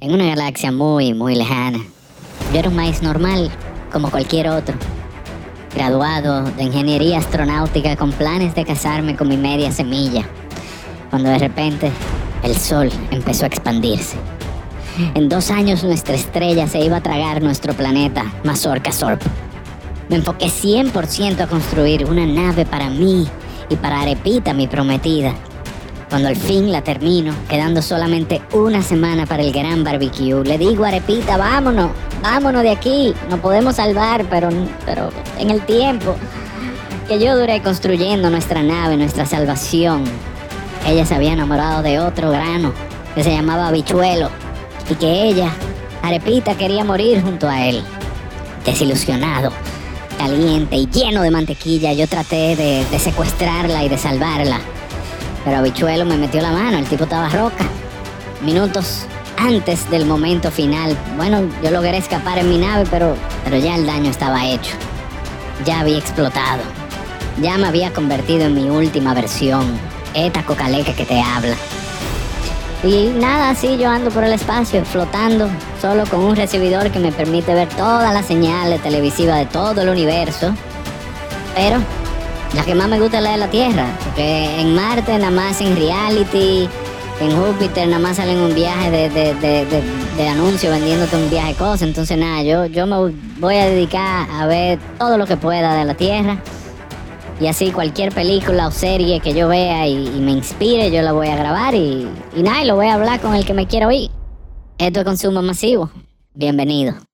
En una galaxia muy, muy lejana, yo era un maíz normal, como cualquier otro. Graduado de ingeniería astronáutica con planes de casarme con mi media semilla, cuando de repente el sol empezó a expandirse. En dos años nuestra estrella se iba a tragar nuestro planeta, Mazorca Sorp. Me enfoqué 100% a construir una nave para mí y para Arepita, mi prometida, cuando al fin la termino, quedando solamente una semana para el gran barbecue, le digo a Arepita, vámonos, vámonos de aquí. Nos podemos salvar, pero, pero en el tiempo que yo duré construyendo nuestra nave, nuestra salvación, ella se había enamorado de otro grano que se llamaba Bichuelo y que ella, Arepita, quería morir junto a él. Desilusionado, caliente y lleno de mantequilla, yo traté de, de secuestrarla y de salvarla. Pero Bichuelo me metió la mano, el tipo estaba roca. Minutos antes del momento final. Bueno, yo logré escapar en mi nave, pero, pero ya el daño estaba hecho. Ya había explotado. Ya me había convertido en mi última versión. Esta cocaleca que te habla. Y nada, así yo ando por el espacio, flotando, solo con un recibidor que me permite ver todas las señales televisivas de todo el universo. Pero la que más me gusta es la de la Tierra, porque en Marte nada más en reality, en Júpiter nada más salen un viaje de, de, de, anuncio vendiéndote un viaje de cosas. Entonces nada, yo, yo me voy a dedicar a ver todo lo que pueda de la Tierra. Y así cualquier película o serie que yo vea y, me inspire, yo la voy a grabar y, y nada, y lo voy a hablar con el que me quiera oír. Esto es consumo masivo. Bienvenido.